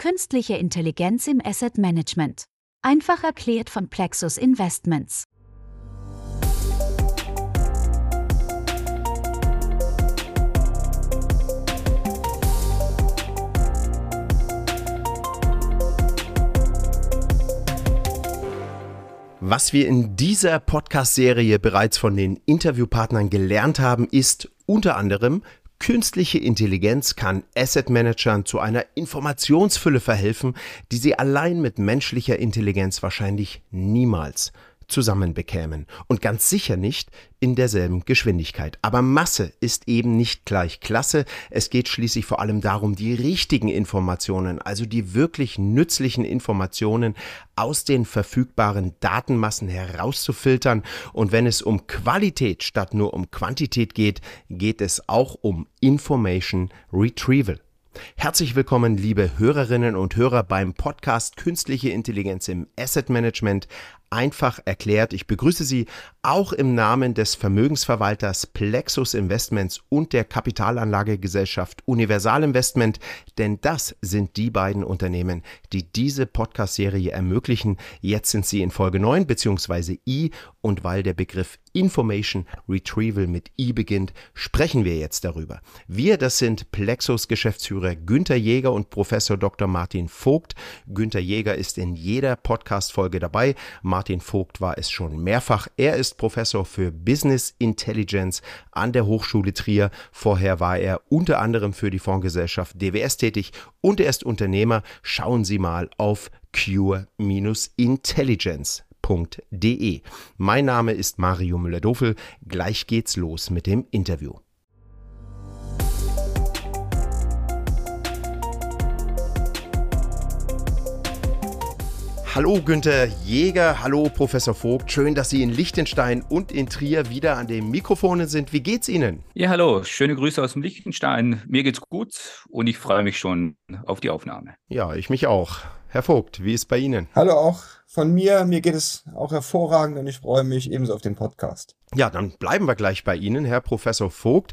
Künstliche Intelligenz im Asset Management. Einfach erklärt von Plexus Investments. Was wir in dieser Podcast-Serie bereits von den Interviewpartnern gelernt haben, ist unter anderem, Künstliche Intelligenz kann Asset Managern zu einer Informationsfülle verhelfen, die sie allein mit menschlicher Intelligenz wahrscheinlich niemals zusammenbekämen. Und ganz sicher nicht in derselben Geschwindigkeit. Aber Masse ist eben nicht gleich Klasse. Es geht schließlich vor allem darum, die richtigen Informationen, also die wirklich nützlichen Informationen aus den verfügbaren Datenmassen herauszufiltern. Und wenn es um Qualität statt nur um Quantität geht, geht es auch um Information Retrieval. Herzlich willkommen, liebe Hörerinnen und Hörer beim Podcast Künstliche Intelligenz im Asset Management einfach erklärt. Ich begrüße Sie auch im Namen des Vermögensverwalters Plexus Investments und der Kapitalanlagegesellschaft Universal Investment, denn das sind die beiden Unternehmen, die diese Podcast-Serie ermöglichen. Jetzt sind sie in Folge 9 bzw. I und weil der Begriff Information Retrieval mit I beginnt, sprechen wir jetzt darüber. Wir, das sind Plexus Geschäftsführer Günther Jäger und Professor Dr. Martin Vogt. Günther Jäger ist in jeder Podcast-Folge dabei. Martin Vogt war es schon mehrfach. Er ist Professor für Business Intelligence an der Hochschule Trier. Vorher war er unter anderem für die Fondsgesellschaft DWS tätig und er ist Unternehmer. Schauen Sie mal auf cure-intelligence.de. Mein Name ist Mario Müller-Dofel. Gleich geht's los mit dem Interview. Hallo Günther Jäger, hallo Professor Vogt. Schön, dass Sie in Liechtenstein und in Trier wieder an den Mikrofonen sind. Wie geht's Ihnen? Ja, hallo. Schöne Grüße aus dem Liechtenstein. Mir geht's gut und ich freue mich schon auf die Aufnahme. Ja, ich mich auch. Herr Vogt, wie ist bei Ihnen? Hallo auch von mir. Mir geht es auch hervorragend und ich freue mich ebenso auf den Podcast. Ja, dann bleiben wir gleich bei Ihnen, Herr Professor Vogt.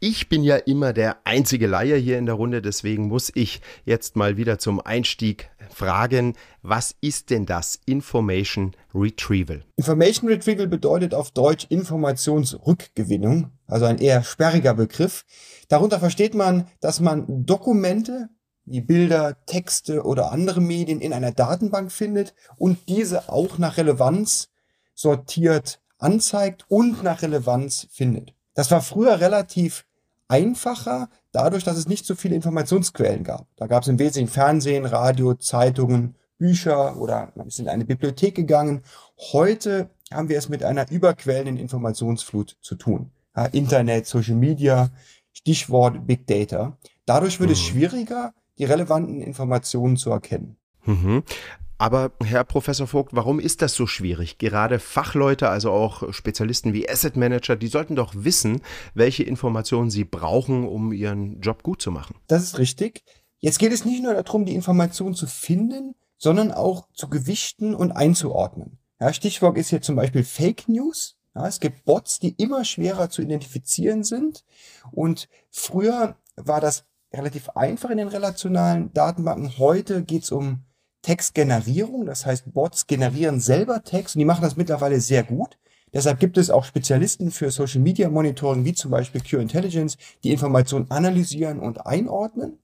Ich bin ja immer der einzige Laie hier in der Runde, deswegen muss ich jetzt mal wieder zum Einstieg fragen, was ist denn das Information Retrieval? Information Retrieval bedeutet auf Deutsch Informationsrückgewinnung, also ein eher sperriger Begriff. Darunter versteht man, dass man Dokumente wie Bilder, Texte oder andere Medien in einer Datenbank findet und diese auch nach Relevanz sortiert anzeigt und nach Relevanz findet. Das war früher relativ einfacher, dadurch, dass es nicht so viele Informationsquellen gab. Da gab es im Wesentlichen Fernsehen, Radio, Zeitungen, Bücher oder man ist in eine Bibliothek gegangen. Heute haben wir es mit einer überquellenden Informationsflut zu tun. Ja, Internet, Social Media, Stichwort Big Data. Dadurch wird mhm. es schwieriger, die relevanten Informationen zu erkennen. Mhm. Aber Herr Professor Vogt, warum ist das so schwierig? Gerade Fachleute, also auch Spezialisten wie Asset Manager, die sollten doch wissen, welche Informationen sie brauchen, um ihren Job gut zu machen. Das ist richtig. Jetzt geht es nicht nur darum, die Informationen zu finden, sondern auch zu gewichten und einzuordnen. Ja, Stichwort ist hier zum Beispiel Fake News. Ja, es gibt Bots, die immer schwerer zu identifizieren sind. Und früher war das relativ einfach in den relationalen Datenbanken. Heute geht es um Textgenerierung. Das heißt, Bots generieren selber Text und die machen das mittlerweile sehr gut. Deshalb gibt es auch Spezialisten für Social Media Monitoring, wie zum Beispiel Q Intelligence, die Informationen analysieren und einordnen.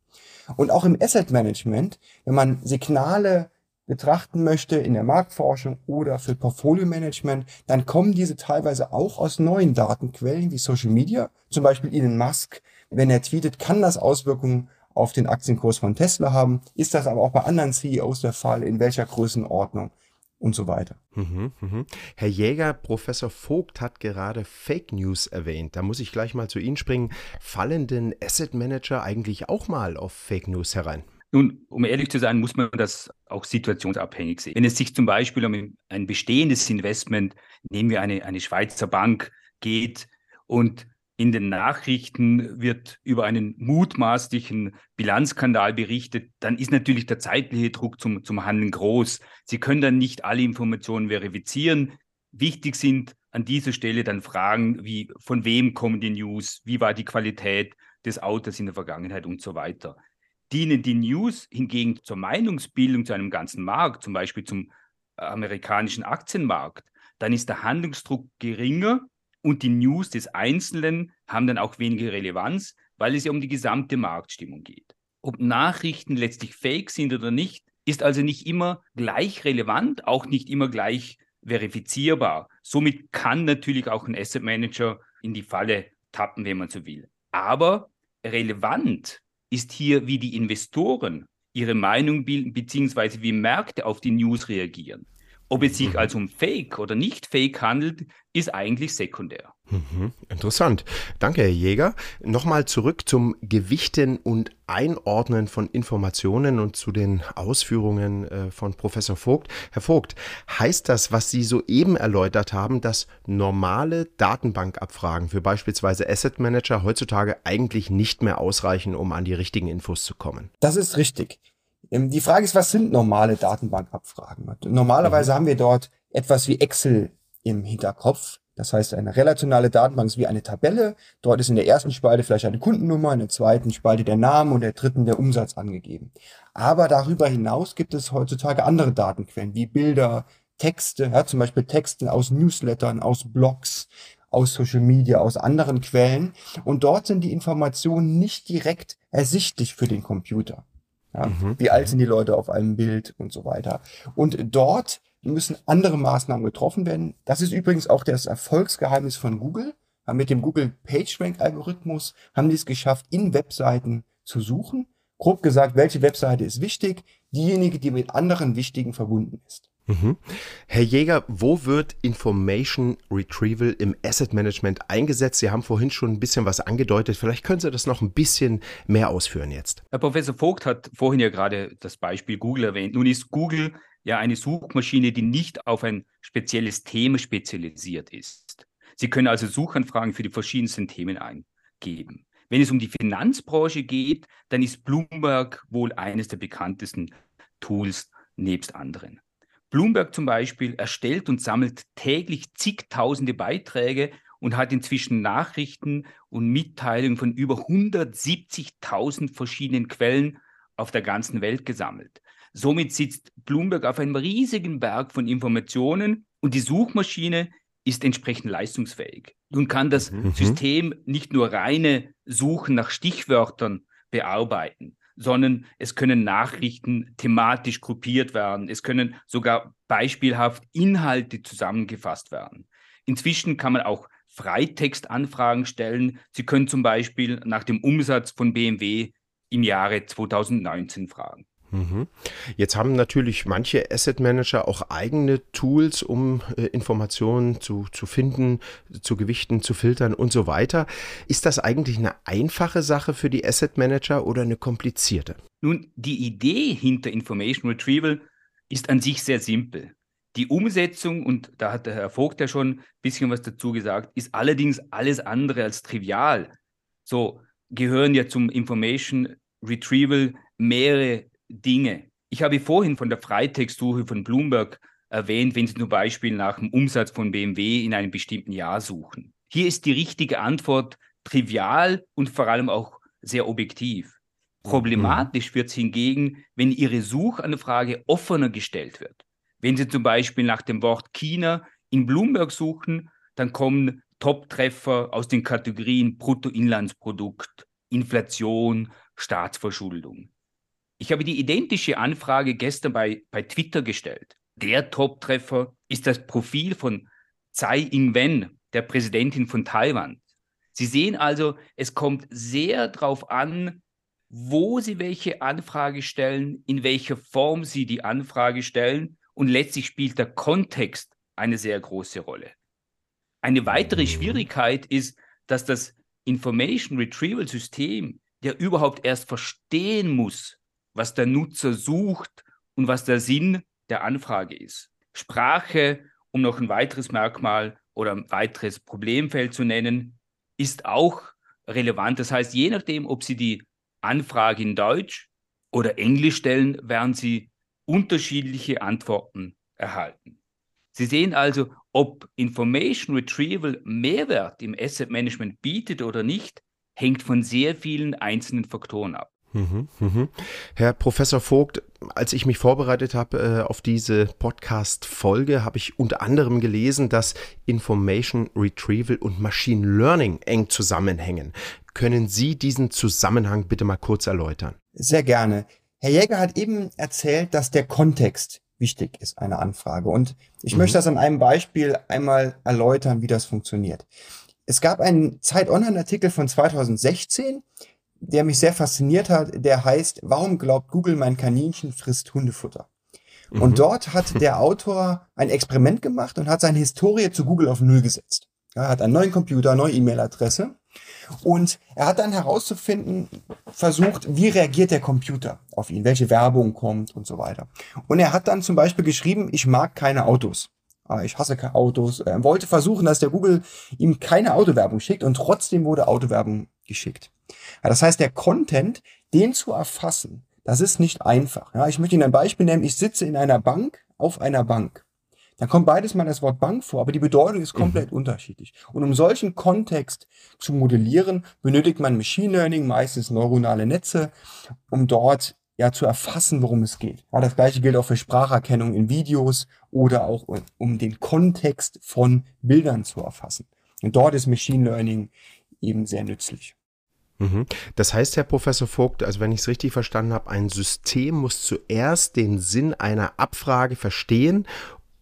Und auch im Asset Management, wenn man Signale betrachten möchte in der Marktforschung oder für Portfolio Management, dann kommen diese teilweise auch aus neuen Datenquellen wie Social Media. Zum Beispiel Elon Musk, wenn er tweetet, kann das Auswirkungen auf den Aktienkurs von Tesla haben. Ist das aber auch bei anderen CEOs der Fall? In welcher Größenordnung? Und so weiter. Mhm, mhm. Herr Jäger, Professor Vogt hat gerade Fake News erwähnt. Da muss ich gleich mal zu Ihnen springen. Fallen denn Asset Manager eigentlich auch mal auf Fake News herein? Nun, um ehrlich zu sein, muss man das auch situationsabhängig sehen. Wenn es sich zum Beispiel um ein bestehendes Investment, nehmen wir eine, eine Schweizer Bank, geht und in den Nachrichten wird über einen mutmaßlichen Bilanzskandal berichtet, dann ist natürlich der zeitliche Druck zum, zum Handeln groß. Sie können dann nicht alle Informationen verifizieren. Wichtig sind an dieser Stelle dann Fragen wie, von wem kommen die News, wie war die Qualität des Autos in der Vergangenheit und so weiter. Dienen die News hingegen zur Meinungsbildung zu einem ganzen Markt, zum Beispiel zum amerikanischen Aktienmarkt, dann ist der Handlungsdruck geringer und die News des Einzelnen haben dann auch weniger Relevanz, weil es ja um die gesamte Marktstimmung geht. Ob Nachrichten letztlich fake sind oder nicht, ist also nicht immer gleich relevant, auch nicht immer gleich verifizierbar. Somit kann natürlich auch ein Asset Manager in die Falle tappen, wenn man so will. Aber relevant ist hier, wie die Investoren ihre Meinung bilden, beziehungsweise wie Märkte auf die News reagieren. Ob es sich mhm. also um Fake oder nicht Fake handelt, ist eigentlich sekundär. Mhm, interessant. Danke, Herr Jäger. Nochmal zurück zum Gewichten und Einordnen von Informationen und zu den Ausführungen äh, von Professor Vogt. Herr Vogt, heißt das, was Sie soeben erläutert haben, dass normale Datenbankabfragen für beispielsweise Asset Manager heutzutage eigentlich nicht mehr ausreichen, um an die richtigen Infos zu kommen? Das ist richtig. Ähm, die Frage ist, was sind normale Datenbankabfragen? Normalerweise mhm. haben wir dort etwas wie Excel im Hinterkopf. Das heißt, eine relationale Datenbank ist wie eine Tabelle. Dort ist in der ersten Spalte vielleicht eine Kundennummer, in der zweiten Spalte der Name und in der dritten der Umsatz angegeben. Aber darüber hinaus gibt es heutzutage andere Datenquellen wie Bilder, Texte, ja, zum Beispiel Texte aus Newslettern, aus Blogs, aus Social Media, aus anderen Quellen. Und dort sind die Informationen nicht direkt ersichtlich für den Computer. Ja, mhm. Wie alt sind die Leute auf einem Bild und so weiter. Und dort müssen andere Maßnahmen getroffen werden. Das ist übrigens auch das Erfolgsgeheimnis von Google. Mit dem Google PageRank-Algorithmus haben die es geschafft, in Webseiten zu suchen. Grob gesagt, welche Webseite ist wichtig? Diejenige, die mit anderen wichtigen verbunden ist. Mhm. Herr Jäger, wo wird Information Retrieval im Asset Management eingesetzt? Sie haben vorhin schon ein bisschen was angedeutet. Vielleicht können Sie das noch ein bisschen mehr ausführen jetzt. Herr Professor Vogt hat vorhin ja gerade das Beispiel Google erwähnt. Nun ist Google ja eine Suchmaschine, die nicht auf ein spezielles Thema spezialisiert ist. Sie können also Suchanfragen für die verschiedensten Themen eingeben. Wenn es um die Finanzbranche geht, dann ist Bloomberg wohl eines der bekanntesten Tools nebst anderen. Bloomberg zum Beispiel erstellt und sammelt täglich zigtausende Beiträge und hat inzwischen Nachrichten und Mitteilungen von über 170.000 verschiedenen Quellen auf der ganzen Welt gesammelt. Somit sitzt Bloomberg auf einem riesigen Berg von Informationen und die Suchmaschine ist entsprechend leistungsfähig. Nun kann das mhm. System nicht nur reine Suchen nach Stichwörtern bearbeiten, sondern es können Nachrichten thematisch gruppiert werden. Es können sogar beispielhaft Inhalte zusammengefasst werden. Inzwischen kann man auch Freitextanfragen stellen. Sie können zum Beispiel nach dem Umsatz von BMW im Jahre 2019 fragen. Mhm. Jetzt haben natürlich manche Asset Manager auch eigene Tools, um äh, Informationen zu, zu finden, zu gewichten, zu filtern und so weiter. Ist das eigentlich eine einfache Sache für die Asset Manager oder eine komplizierte? Nun, die Idee hinter Information Retrieval ist an sich sehr simpel. Die Umsetzung, und da hat der Herr Vogt ja schon ein bisschen was dazu gesagt, ist allerdings alles andere als trivial. So gehören ja zum Information Retrieval mehrere Dinge. Ich habe vorhin von der Freitextsuche von Bloomberg erwähnt, wenn Sie zum Beispiel nach dem Umsatz von BMW in einem bestimmten Jahr suchen. Hier ist die richtige Antwort trivial und vor allem auch sehr objektiv. Problematisch wird es hingegen, wenn Ihre Suchanfrage offener gestellt wird. Wenn Sie zum Beispiel nach dem Wort China in Bloomberg suchen, dann kommen Top-Treffer aus den Kategorien Bruttoinlandsprodukt, Inflation, Staatsverschuldung. Ich habe die identische Anfrage gestern bei, bei Twitter gestellt. Der Top-Treffer ist das Profil von Tsai Ing-wen, der Präsidentin von Taiwan. Sie sehen also, es kommt sehr darauf an, wo Sie welche Anfrage stellen, in welcher Form Sie die Anfrage stellen und letztlich spielt der Kontext eine sehr große Rolle. Eine weitere Schwierigkeit ist, dass das Information Retrieval System ja überhaupt erst verstehen muss, was der Nutzer sucht und was der Sinn der Anfrage ist. Sprache, um noch ein weiteres Merkmal oder ein weiteres Problemfeld zu nennen, ist auch relevant. Das heißt, je nachdem, ob Sie die Anfrage in Deutsch oder Englisch stellen, werden Sie unterschiedliche Antworten erhalten. Sie sehen also, ob Information Retrieval Mehrwert im Asset Management bietet oder nicht, hängt von sehr vielen einzelnen Faktoren ab. Mhm, mhm. Herr Professor Vogt, als ich mich vorbereitet habe äh, auf diese Podcast-Folge, habe ich unter anderem gelesen, dass Information Retrieval und Machine Learning eng zusammenhängen. Können Sie diesen Zusammenhang bitte mal kurz erläutern? Sehr gerne. Herr Jäger hat eben erzählt, dass der Kontext wichtig ist, eine Anfrage. Und ich mhm. möchte das an einem Beispiel einmal erläutern, wie das funktioniert. Es gab einen Zeit-Online-Artikel von 2016, der mich sehr fasziniert hat, der heißt, warum glaubt Google, mein Kaninchen frisst Hundefutter? Mhm. Und dort hat der Autor ein Experiment gemacht und hat seine Historie zu Google auf Null gesetzt. Er hat einen neuen Computer, eine neue E-Mail-Adresse und er hat dann herauszufinden, versucht, wie reagiert der Computer auf ihn, welche Werbung kommt und so weiter. Und er hat dann zum Beispiel geschrieben, ich mag keine Autos. Ah, ich hasse keine Autos. Er wollte versuchen, dass der Google ihm keine Autowerbung schickt und trotzdem wurde Autowerbung geschickt. Ja, das heißt, der Content, den zu erfassen, das ist nicht einfach. Ja, ich möchte Ihnen ein Beispiel nehmen. Ich sitze in einer Bank auf einer Bank. Dann kommt beides mal das Wort Bank vor, aber die Bedeutung ist komplett mhm. unterschiedlich. Und um solchen Kontext zu modellieren, benötigt man Machine Learning, meistens neuronale Netze, um dort ja zu erfassen, worum es geht. Ja, das gleiche gilt auch für Spracherkennung in Videos oder auch um den Kontext von Bildern zu erfassen. Und dort ist Machine Learning eben sehr nützlich. Mhm. Das heißt, Herr Professor Vogt, also wenn ich es richtig verstanden habe, ein System muss zuerst den Sinn einer Abfrage verstehen,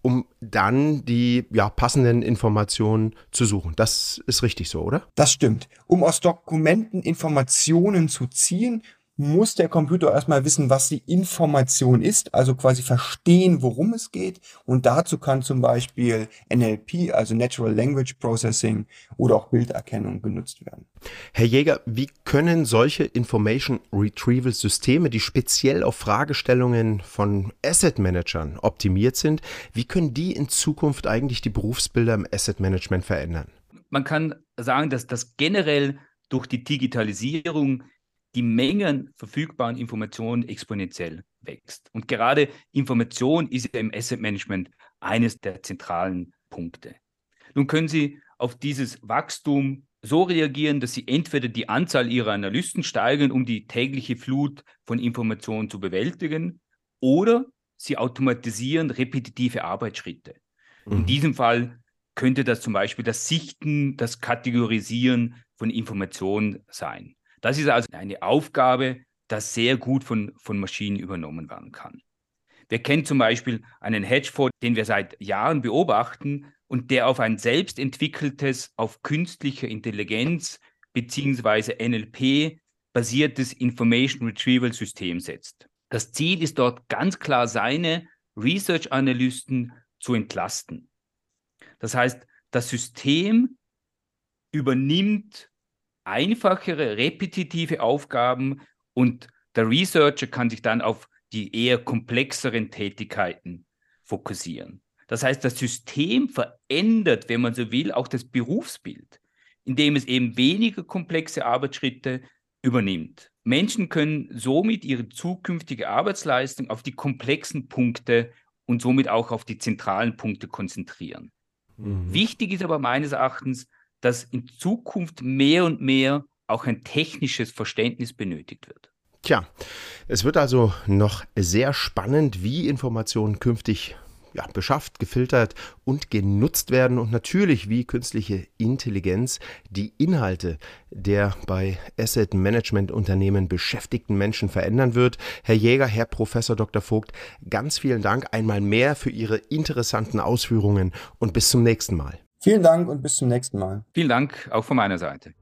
um dann die ja, passenden Informationen zu suchen. Das ist richtig so, oder? Das stimmt. Um aus Dokumenten Informationen zu ziehen, muss der Computer erstmal wissen, was die Information ist, also quasi verstehen, worum es geht. Und dazu kann zum Beispiel NLP, also Natural Language Processing oder auch Bilderkennung genutzt werden. Herr Jäger, wie können solche Information Retrieval Systeme, die speziell auf Fragestellungen von Asset Managern optimiert sind, wie können die in Zukunft eigentlich die Berufsbilder im Asset Management verändern? Man kann sagen, dass das generell durch die Digitalisierung die Mengen verfügbaren Informationen exponentiell wächst. Und gerade Information ist ja im Asset Management eines der zentralen Punkte. Nun können Sie auf dieses Wachstum so reagieren, dass Sie entweder die Anzahl Ihrer Analysten steigern, um die tägliche Flut von Informationen zu bewältigen, oder Sie automatisieren repetitive Arbeitsschritte. Mhm. In diesem Fall könnte das zum Beispiel das Sichten, das Kategorisieren von Informationen sein. Das ist also eine Aufgabe, das sehr gut von, von Maschinen übernommen werden kann. Wir kennen zum Beispiel einen Hedgefonds, den wir seit Jahren beobachten und der auf ein selbst entwickeltes, auf künstlicher Intelligenz bzw. NLP basiertes Information Retrieval System setzt. Das Ziel ist dort ganz klar seine Research-Analysten zu entlasten. Das heißt, das System übernimmt einfachere, repetitive Aufgaben und der Researcher kann sich dann auf die eher komplexeren Tätigkeiten fokussieren. Das heißt, das System verändert, wenn man so will, auch das Berufsbild, indem es eben weniger komplexe Arbeitsschritte übernimmt. Menschen können somit ihre zukünftige Arbeitsleistung auf die komplexen Punkte und somit auch auf die zentralen Punkte konzentrieren. Mhm. Wichtig ist aber meines Erachtens, dass in Zukunft mehr und mehr auch ein technisches Verständnis benötigt wird. Tja, es wird also noch sehr spannend, wie Informationen künftig ja, beschafft, gefiltert und genutzt werden und natürlich wie künstliche Intelligenz die Inhalte der bei Asset Management Unternehmen beschäftigten Menschen verändern wird. Herr Jäger, Herr Professor Dr. Vogt, ganz vielen Dank einmal mehr für Ihre interessanten Ausführungen und bis zum nächsten Mal. Vielen Dank und bis zum nächsten Mal. Vielen Dank auch von meiner Seite.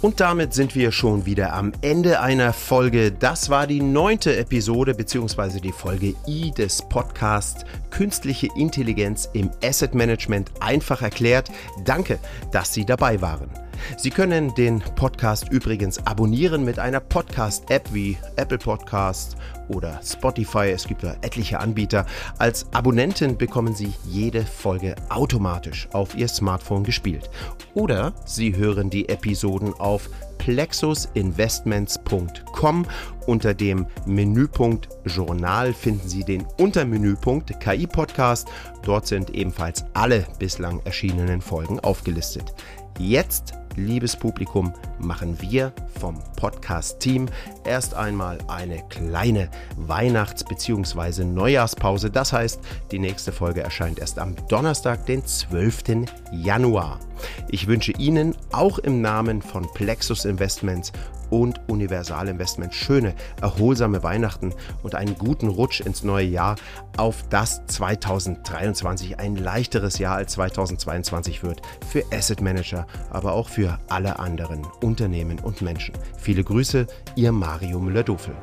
Und damit sind wir schon wieder am Ende einer Folge. Das war die neunte Episode bzw. die Folge I des Podcasts Künstliche Intelligenz im Asset Management einfach erklärt. Danke, dass Sie dabei waren. Sie können den Podcast übrigens abonnieren mit einer Podcast-App wie Apple Podcast oder Spotify. Es gibt da etliche Anbieter. Als Abonnentin bekommen Sie jede Folge automatisch auf Ihr Smartphone gespielt. Oder Sie hören die Episoden auf plexusinvestments.com. Unter dem Menüpunkt Journal finden Sie den Untermenüpunkt KI Podcast. Dort sind ebenfalls alle bislang erschienenen Folgen aufgelistet. Jetzt liebes Publikum, machen wir vom Podcast-Team erst einmal eine kleine Weihnachts- bzw. Neujahrspause. Das heißt, die nächste Folge erscheint erst am Donnerstag, den 12. Januar. Ich wünsche Ihnen auch im Namen von Plexus Investments und Universal Investment schöne, erholsame Weihnachten und einen guten Rutsch ins neue Jahr, auf das 2023 ein leichteres Jahr als 2022 wird für Asset Manager, aber auch für alle anderen Unternehmen und Menschen. Viele Grüße, Ihr Mario Müller-Dofel.